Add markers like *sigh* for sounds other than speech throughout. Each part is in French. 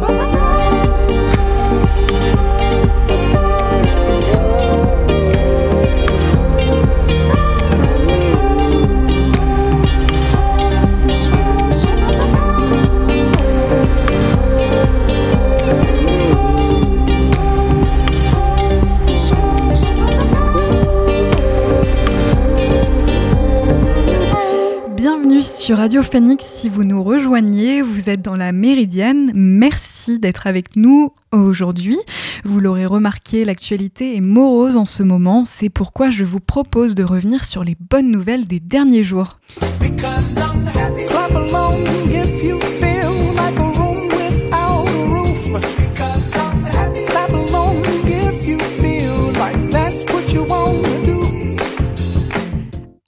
sur Radio Phoenix. Si vous nous rejoignez, vous êtes dans la Méridienne. Merci d'être avec nous aujourd'hui. Vous l'aurez remarqué, l'actualité est morose en ce moment. C'est pourquoi je vous propose de revenir sur les bonnes nouvelles des derniers jours.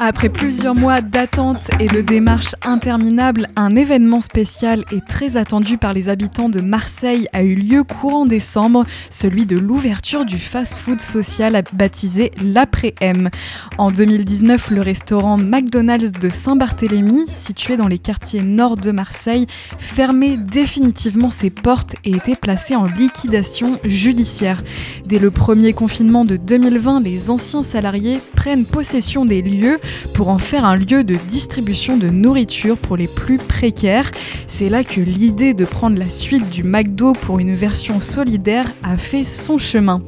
Après plusieurs mois d'attente et de démarches interminables, un événement spécial et très attendu par les habitants de Marseille a eu lieu courant décembre, celui de l'ouverture du fast-food social baptisé l'Après-M. En 2019, le restaurant McDonald's de Saint-Barthélemy, situé dans les quartiers nord de Marseille, fermait définitivement ses portes et était placé en liquidation judiciaire. Dès le premier confinement de 2020, les anciens salariés prennent possession des lieux pour en faire un lieu de distribution de nourriture pour les plus précaires. C'est là que l'idée de prendre la suite du McDo pour une version solidaire a fait son chemin.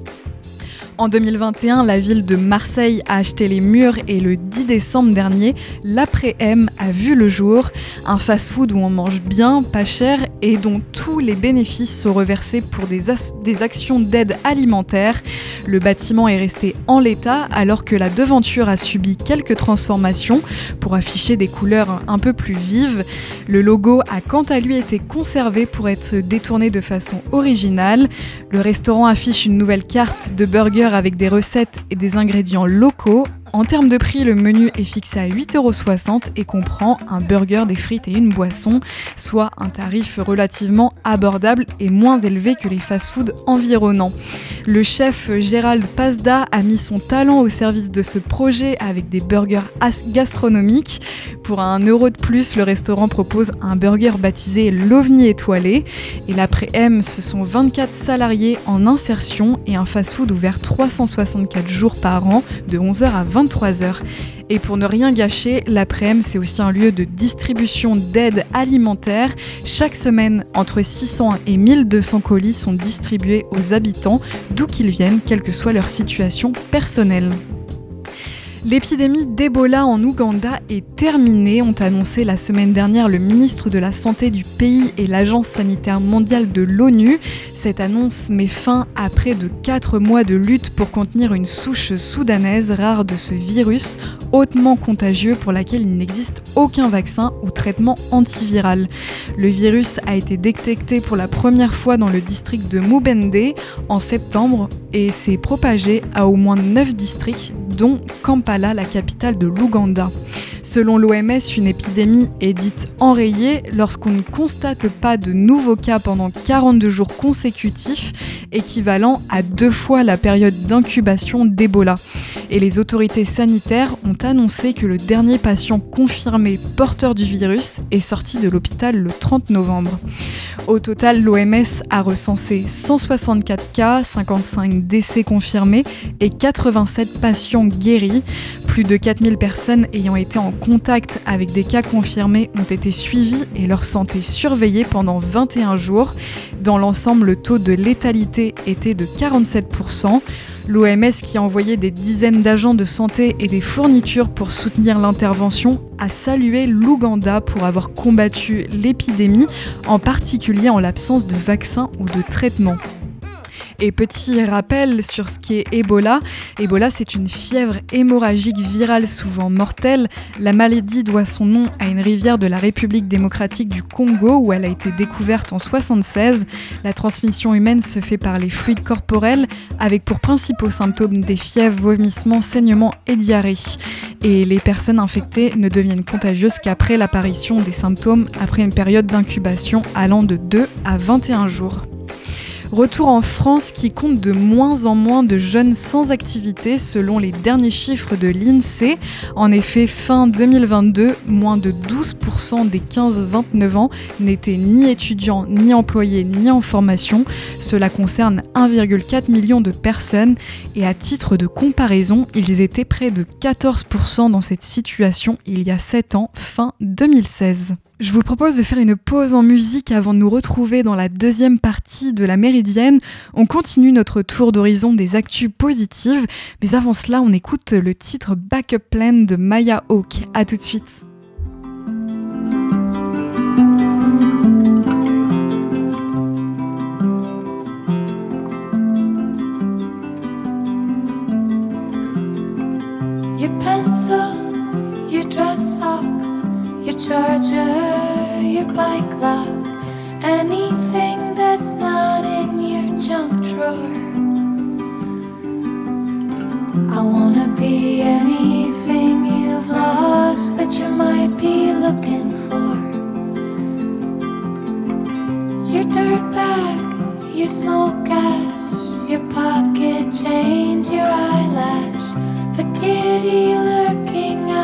En 2021, la ville de Marseille a acheté les murs et le 10 décembre dernier, l'après-M a vu le jour. Un fast-food où on mange bien, pas cher et dont tous les bénéfices sont reversés pour des, des actions d'aide alimentaire. Le bâtiment est resté en l'état alors que la devanture a subi quelques transformations pour afficher des couleurs un peu plus vives. Le logo a quant à lui été conservé pour être détourné de façon originale. Le restaurant affiche une nouvelle carte de avec des recettes et des ingrédients locaux en termes de prix, le menu est fixé à 8,60€ et comprend un burger, des frites et une boisson, soit un tarif relativement abordable et moins élevé que les fast-foods environnants. Le chef Gérald Pazda a mis son talent au service de ce projet avec des burgers gastronomiques. Pour un euro de plus, le restaurant propose un burger baptisé l'OVNI étoilé. Et l'après-M, ce sont 24 salariés en insertion et un fast-food ouvert 364 jours par an de 11h à 20 23 heures. Et pour ne rien gâcher, l'après-midi, c'est aussi un lieu de distribution d'aide alimentaire. Chaque semaine, entre 600 et 1200 colis sont distribués aux habitants, d'où qu'ils viennent, quelle que soit leur situation personnelle. L'épidémie d'Ebola en Ouganda est terminée, ont annoncé la semaine dernière le ministre de la Santé du pays et l'Agence sanitaire mondiale de l'ONU. Cette annonce met fin à près de 4 mois de lutte pour contenir une souche soudanaise rare de ce virus hautement contagieux pour laquelle il n'existe aucun vaccin ou traitement antiviral. Le virus a été détecté pour la première fois dans le district de Mubende en septembre et s'est propagé à au moins 9 districts dont Kampala, la capitale de l'Ouganda. Selon l'OMS, une épidémie est dite enrayée lorsqu'on ne constate pas de nouveaux cas pendant 42 jours consécutifs, équivalent à deux fois la période d'incubation d'Ebola. Et les autorités sanitaires ont annoncé que le dernier patient confirmé porteur du virus est sorti de l'hôpital le 30 novembre. Au total, l'OMS a recensé 164 cas, 55 décès confirmés et 87 patients guéris. Plus de 4000 personnes ayant été en contact avec des cas confirmés ont été suivis et leur santé surveillée pendant 21 jours. Dans l'ensemble, le taux de létalité était de 47%. L'OMS, qui a envoyé des dizaines d'agents de santé et des fournitures pour soutenir l'intervention, a salué l'Ouganda pour avoir combattu l'épidémie, en particulier en l'absence de vaccins ou de traitements. Et petit rappel sur ce qui est Ebola. Ebola, c'est une fièvre hémorragique virale souvent mortelle. La maladie doit son nom à une rivière de la République démocratique du Congo où elle a été découverte en 76. La transmission humaine se fait par les fluides corporels avec pour principaux symptômes des fièvres, vomissements, saignements et diarrhée. Et les personnes infectées ne deviennent contagieuses qu'après l'apparition des symptômes après une période d'incubation allant de 2 à 21 jours. Retour en France qui compte de moins en moins de jeunes sans activité selon les derniers chiffres de l'INSEE. En effet, fin 2022, moins de 12% des 15-29 ans n'étaient ni étudiants, ni employés, ni en formation. Cela concerne 1,4 million de personnes et à titre de comparaison, ils étaient près de 14% dans cette situation il y a 7 ans, fin 2016. Je vous propose de faire une pause en musique avant de nous retrouver dans la deuxième partie de la Méridienne. On continue notre tour d'horizon des actus positives, mais avant cela, on écoute le titre Backup Plan de Maya Hawk. A tout de suite. Charger, your bike lock, anything that's not in your junk drawer. I wanna be anything you've lost that you might be looking for. Your dirt bag, your smoke ash, your pocket change, your eyelash, the kitty lurking out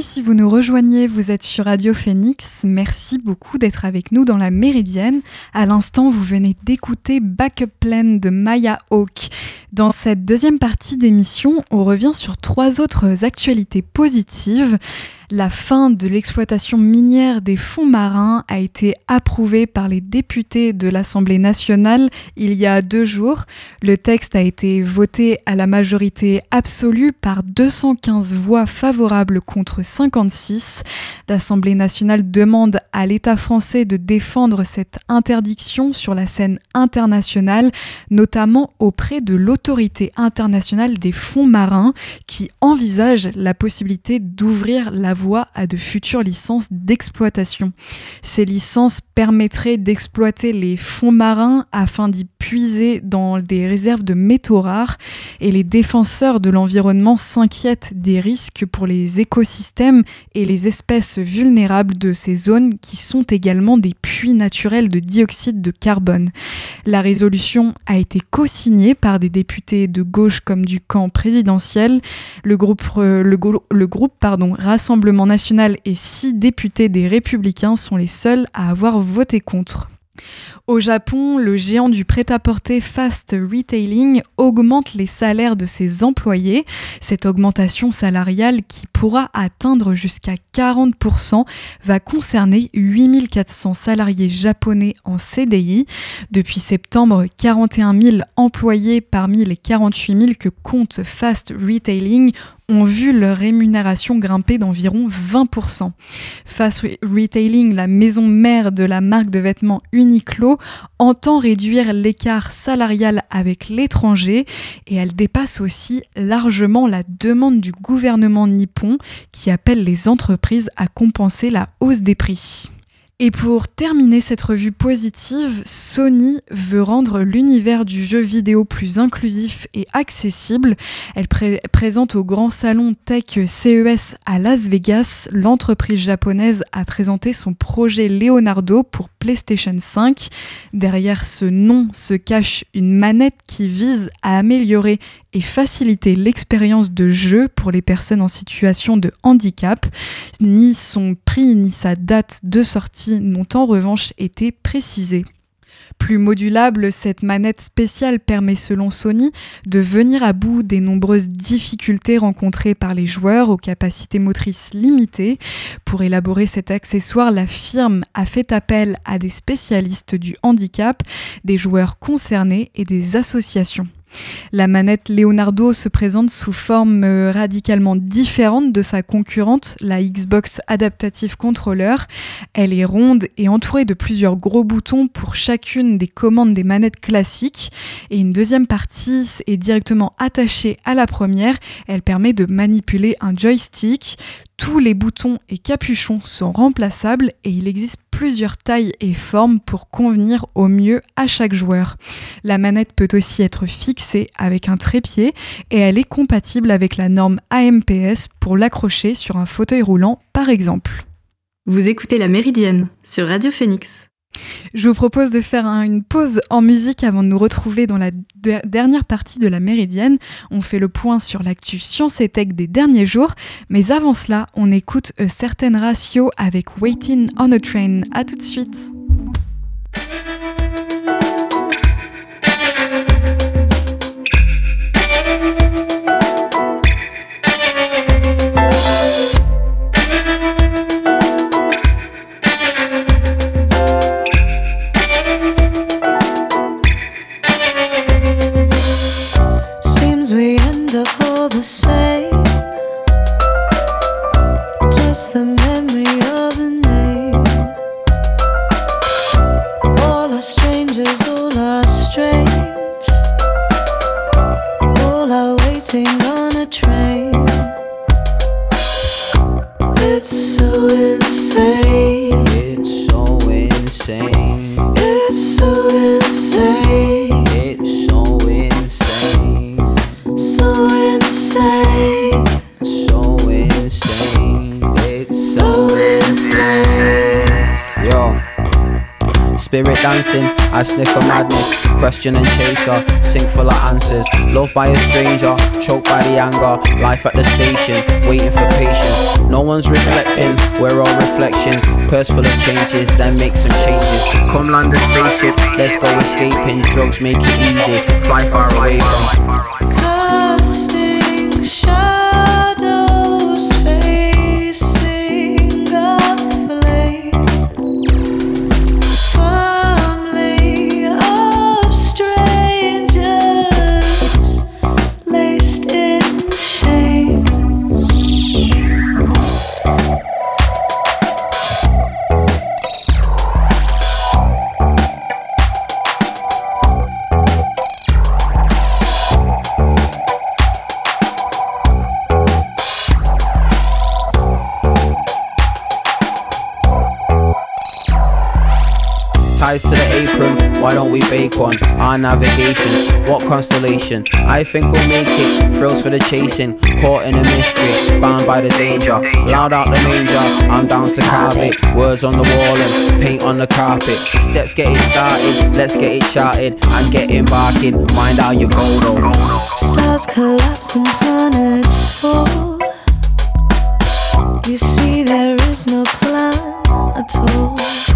si vous nous rejoignez, vous êtes sur Radio Phoenix. Merci beaucoup d'être avec nous dans la Méridienne. À l'instant, vous venez d'écouter Backup Plan de Maya Hawk. Dans cette deuxième partie d'émission, on revient sur trois autres actualités positives. La fin de l'exploitation minière des fonds marins a été approuvée par les députés de l'Assemblée nationale il y a deux jours. Le texte a été voté à la majorité absolue par 215 voix favorables contre 56. L'Assemblée nationale demande à l'État français de défendre cette interdiction sur la scène internationale, notamment auprès de l'autorité internationale des fonds marins qui envisage la possibilité d'ouvrir la voie voie à de futures licences d'exploitation. Ces licences permettraient d'exploiter les fonds marins afin d'y puiser dans des réserves de métaux rares et les défenseurs de l'environnement s'inquiètent des risques pour les écosystèmes et les espèces vulnérables de ces zones qui sont également des puits naturels de dioxyde de carbone. La résolution a été co-signée par des députés de gauche comme du camp présidentiel. Le groupe, euh, le, groupe pardon, Rassemblement national et six députés des républicains sont les seuls à avoir voté contre. Au Japon, le géant du prêt-à-porter Fast Retailing augmente les salaires de ses employés. Cette augmentation salariale, qui pourra atteindre jusqu'à 40%, va concerner 8400 salariés japonais en CDI. Depuis septembre, 41 000 employés parmi les 48 000 que compte Fast Retailing ont vu leur rémunération grimper d'environ 20%. Fast Retailing, la maison mère de la marque de vêtements Uniqlo, entend réduire l'écart salarial avec l'étranger et elle dépasse aussi largement la demande du gouvernement nippon qui appelle les entreprises à compenser la hausse des prix. Et pour terminer cette revue positive, Sony veut rendre l'univers du jeu vidéo plus inclusif et accessible. Elle présente au grand salon Tech CES à Las Vegas. L'entreprise japonaise a présenté son projet Leonardo pour PlayStation 5. Derrière ce nom se cache une manette qui vise à améliorer et faciliter l'expérience de jeu pour les personnes en situation de handicap. Ni son prix ni sa date de sortie n'ont en revanche été précisés. Plus modulable, cette manette spéciale permet selon Sony de venir à bout des nombreuses difficultés rencontrées par les joueurs aux capacités motrices limitées. Pour élaborer cet accessoire, la firme a fait appel à des spécialistes du handicap, des joueurs concernés et des associations. La manette Leonardo se présente sous forme euh, radicalement différente de sa concurrente, la Xbox Adaptative Controller. Elle est ronde et entourée de plusieurs gros boutons pour chacune des commandes des manettes classiques. Et une deuxième partie est directement attachée à la première. Elle permet de manipuler un joystick. Tous les boutons et capuchons sont remplaçables et il existe plusieurs tailles et formes pour convenir au mieux à chaque joueur. La manette peut aussi être fixée avec un trépied et elle est compatible avec la norme AMPS pour l'accrocher sur un fauteuil roulant par exemple. Vous écoutez La Méridienne sur Radio Phoenix. Je vous propose de faire une pause en musique avant de nous retrouver dans la dernière partie de la Méridienne. On fait le point sur l'actu science et tech des derniers jours, mais avant cela, on écoute certaines ratios avec Waiting on a Train. A tout de suite. I sniff a madness, question and chaser, sink full of answers. Loved by a stranger, choked by the anger. Life at the station, waiting for patience. No one's reflecting, we're all reflections. Purse full of changes, then make some changes. Come land a spaceship, let's go escaping. Drugs make it easy, fly far away from. Our navigations, what constellation? I think we'll make it. Thrills for the chasing, caught in a mystery, bound by the danger. Loud out the manger, I'm down to carve it. Words on the wall and paint on the carpet. Steps get it started, let's get it charted and get embarking. Mind how you go though. Stars collapse and planets fall. You see, there is no plan at. All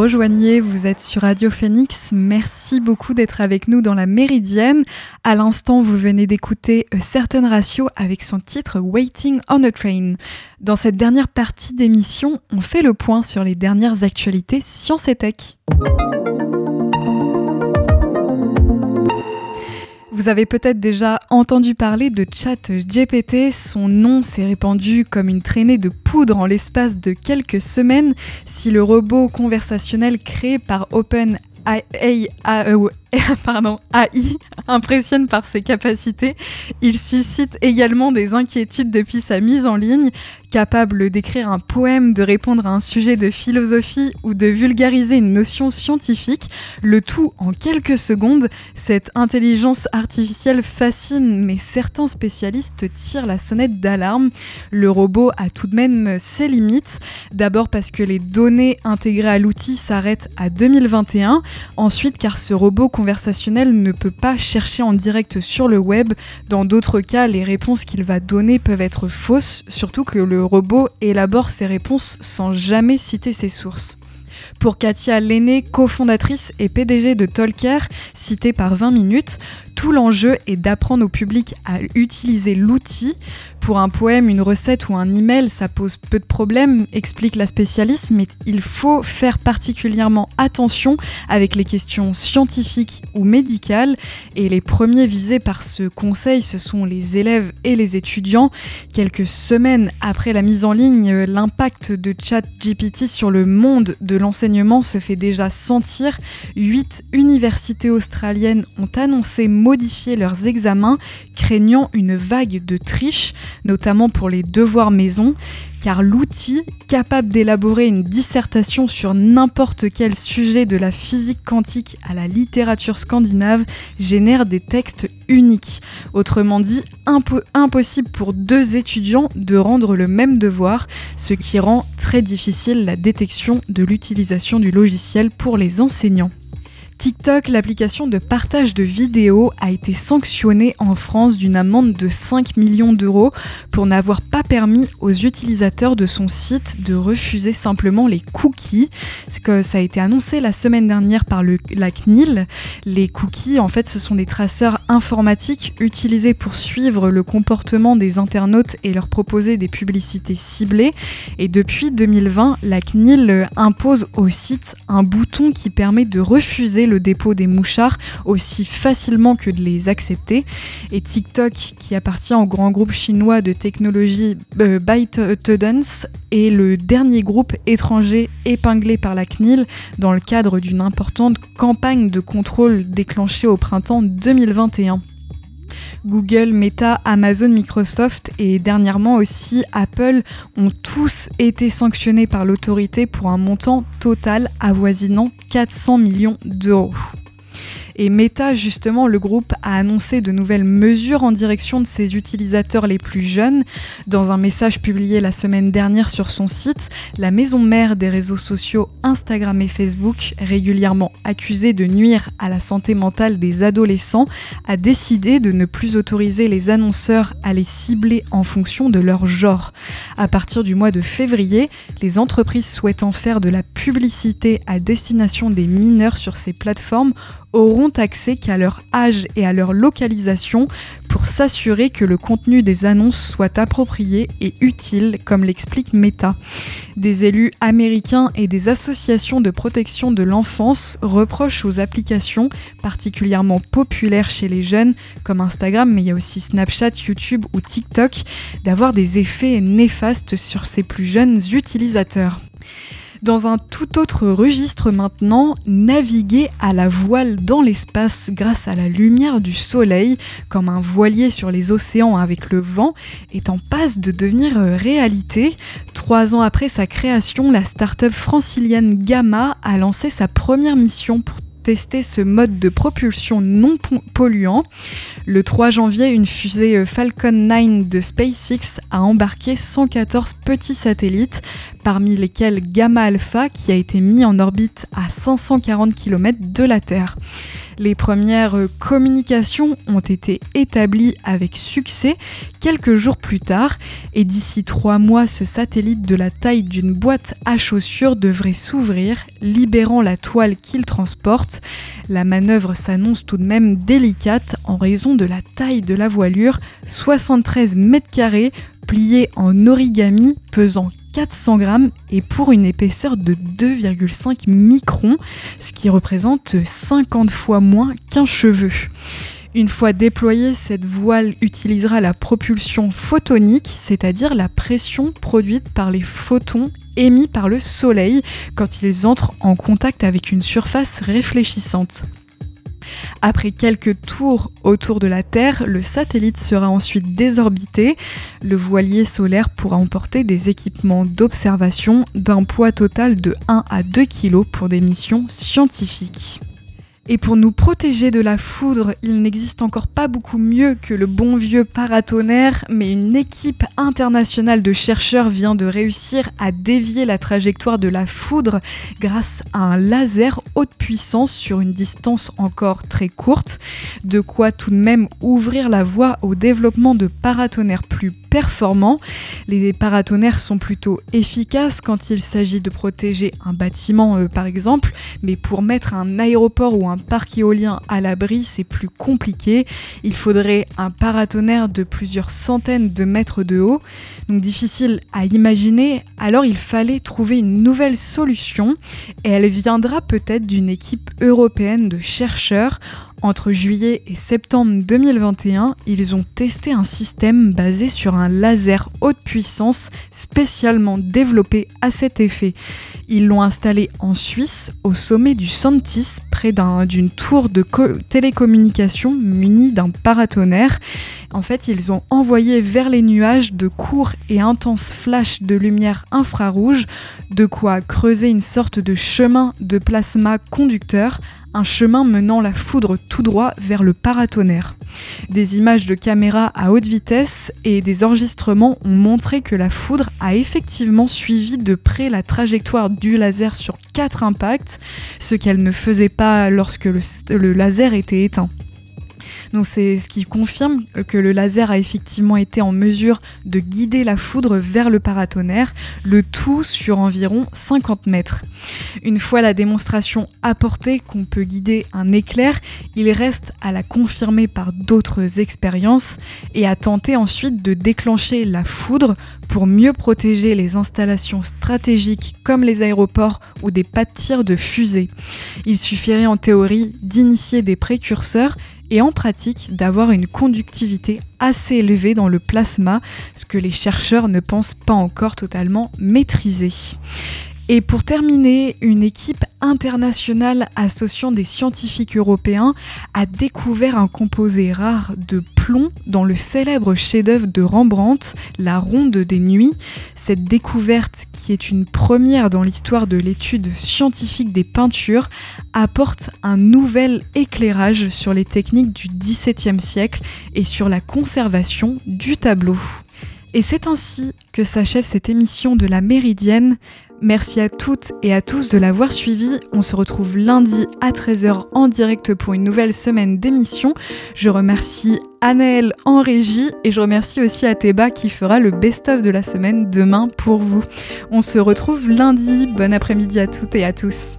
rejoignez, vous êtes sur Radio Phoenix. Merci beaucoup d'être avec nous dans la Méridienne. À l'instant, vous venez d'écouter A Certain Ratio avec son titre Waiting on a Train. Dans cette dernière partie d'émission, on fait le point sur les dernières actualités sciences et tech. Vous avez peut-être déjà entendu parler de ChatGPT. Son nom s'est répandu comme une traînée de poudre en l'espace de quelques semaines. Si le robot conversationnel créé par Open AI, *laughs* pardon, AI *laughs* impressionne par ses capacités, il suscite également des inquiétudes depuis sa mise en ligne. Capable d'écrire un poème, de répondre à un sujet de philosophie ou de vulgariser une notion scientifique, le tout en quelques secondes, cette intelligence artificielle fascine, mais certains spécialistes tirent la sonnette d'alarme. Le robot a tout de même ses limites. D'abord parce que les données intégrées à l'outil s'arrêtent à 2021. Ensuite car ce robot conversationnel ne peut pas chercher en direct sur le web. Dans d'autres cas, les réponses qu'il va donner peuvent être fausses, surtout que le robot élabore ses réponses sans jamais citer ses sources. Pour Katia Lenné, cofondatrice et PDG de Tolker, citée par 20 minutes, tout l'enjeu est d'apprendre au public à utiliser l'outil. Pour un poème, une recette ou un email, ça pose peu de problèmes, explique la spécialiste, mais il faut faire particulièrement attention avec les questions scientifiques ou médicales. Et les premiers visés par ce conseil, ce sont les élèves et les étudiants. Quelques semaines après la mise en ligne, l'impact de ChatGPT sur le monde de l'enseignement se fait déjà sentir. Huit universités australiennes ont annoncé modifier leurs examens, craignant une vague de triche, notamment pour les devoirs maison, car l'outil, capable d'élaborer une dissertation sur n'importe quel sujet de la physique quantique à la littérature scandinave, génère des textes uniques. Autrement dit, impo- impossible pour deux étudiants de rendre le même devoir, ce qui rend très difficile la détection de l'utilisation du logiciel pour les enseignants. TikTok, l'application de partage de vidéos, a été sanctionnée en France d'une amende de 5 millions d'euros pour n'avoir pas permis aux utilisateurs de son site de refuser simplement les cookies. C'est que ça a été annoncé la semaine dernière par la CNIL. Les cookies, en fait, ce sont des traceurs informatiques utilisés pour suivre le comportement des internautes et leur proposer des publicités ciblées. Et depuis 2020, la CNIL impose au site un bouton qui permet de refuser le dépôt des mouchards aussi facilement que de les accepter. Et TikTok, qui appartient au grand groupe chinois de technologie euh, ByteDance, est le dernier groupe étranger épinglé par la CNIL dans le cadre d'une importante campagne de contrôle déclenchée au printemps 2021. Google, Meta, Amazon, Microsoft et dernièrement aussi Apple ont tous été sanctionnés par l'autorité pour un montant total avoisinant 400 millions d'euros. Et Meta, justement, le groupe a annoncé de nouvelles mesures en direction de ses utilisateurs les plus jeunes. Dans un message publié la semaine dernière sur son site, la maison mère des réseaux sociaux Instagram et Facebook, régulièrement accusée de nuire à la santé mentale des adolescents, a décidé de ne plus autoriser les annonceurs à les cibler en fonction de leur genre. À partir du mois de février, les entreprises souhaitant faire de la publicité à destination des mineurs sur ces plateformes auront accès qu'à leur âge et à leur localisation pour s'assurer que le contenu des annonces soit approprié et utile, comme l'explique Meta. Des élus américains et des associations de protection de l'enfance reprochent aux applications particulièrement populaires chez les jeunes, comme Instagram, mais il y a aussi Snapchat, YouTube ou TikTok, d'avoir des effets néfastes sur ces plus jeunes utilisateurs. Dans un tout autre registre maintenant, naviguer à la voile dans l'espace grâce à la lumière du soleil, comme un voilier sur les océans avec le vent, est en passe de devenir réalité. Trois ans après sa création, la start-up francilienne Gamma a lancé sa première mission pour ce mode de propulsion non polluant. Le 3 janvier, une fusée euh, Falcon 9 de SpaceX a embarqué 114 petits satellites, parmi lesquels Gamma Alpha qui a été mis en orbite à 540 km de la Terre. Les premières communications ont été établies avec succès quelques jours plus tard et d'ici trois mois, ce satellite de la taille d'une boîte à chaussures devrait s'ouvrir, libérant la toile qu'il transporte. La manœuvre s'annonce tout de même délicate en raison de la taille de la voilure, 73 mètres carrés, pliée en origami, pesant 400 grammes et pour une épaisseur de 2,5 microns, ce qui représente 50 fois moins qu'un cheveu. Une fois déployée, cette voile utilisera la propulsion photonique, c'est-à-dire la pression produite par les photons émis par le Soleil quand ils entrent en contact avec une surface réfléchissante. Après quelques tours autour de la Terre, le satellite sera ensuite désorbité. Le voilier solaire pourra emporter des équipements d'observation d'un poids total de 1 à 2 kg pour des missions scientifiques. Et pour nous protéger de la foudre, il n'existe encore pas beaucoup mieux que le bon vieux paratonnerre, mais une équipe internationale de chercheurs vient de réussir à dévier la trajectoire de la foudre grâce à un laser haute puissance sur une distance encore très courte, de quoi tout de même ouvrir la voie au développement de paratonnerres plus performants. Les paratonnerres sont plutôt efficaces quand il s'agit de protéger un bâtiment euh, par exemple, mais pour mettre un aéroport ou un parc éolien à l'abri, c'est plus compliqué. Il faudrait un paratonnerre de plusieurs centaines de mètres de haut, donc difficile à imaginer. Alors il fallait trouver une nouvelle solution et elle viendra peut-être d'une équipe européenne de chercheurs entre juillet et septembre 2021, ils ont testé un système basé sur un laser haute puissance spécialement développé à cet effet. Ils l'ont installé en Suisse, au sommet du Santis, près d'une tour de télécommunication munie d'un paratonnerre. En fait, ils ont envoyé vers les nuages de courts et intenses flashs de lumière infrarouge, de quoi creuser une sorte de chemin de plasma conducteur un chemin menant la foudre tout droit vers le paratonnerre. Des images de caméra à haute vitesse et des enregistrements ont montré que la foudre a effectivement suivi de près la trajectoire du laser sur quatre impacts, ce qu'elle ne faisait pas lorsque le, laser était éteint. Donc c'est ce qui confirme que le laser a effectivement été en mesure de guider la foudre vers le paratonnerre, le tout sur environ 50 mètres. Une fois la démonstration apportée qu'on peut guider un éclair, il reste à la confirmer par d'autres expériences et à tenter ensuite de déclencher la foudre pour mieux protéger les installations stratégiques comme les aéroports ou des pas de tir de fusée. Il suffirait en théorie d'initier des précurseurs et en pratique d'avoir une conductivité assez élevée dans le plasma, ce que les chercheurs ne pensent pas encore totalement maîtriser. Et pour terminer, une équipe internationale associant des scientifiques européens a découvert un composé rare de plomb dans le célèbre chef-d'œuvre de Rembrandt, La Ronde des Nuits. Cette découverte, qui est une première dans l'histoire de l'étude scientifique des peintures, apporte un nouvel éclairage sur les techniques du XVIIe siècle et sur la conservation du tableau. Et c'est ainsi que s'achève cette émission de la Méridienne. Merci à toutes et à tous de l'avoir suivi. On se retrouve lundi à 13h en direct pour une nouvelle semaine d'émission. Je remercie Anaël en régie et je remercie aussi Ateba qui fera le best-of de la semaine demain pour vous. On se retrouve lundi. Bon après-midi à toutes et à tous.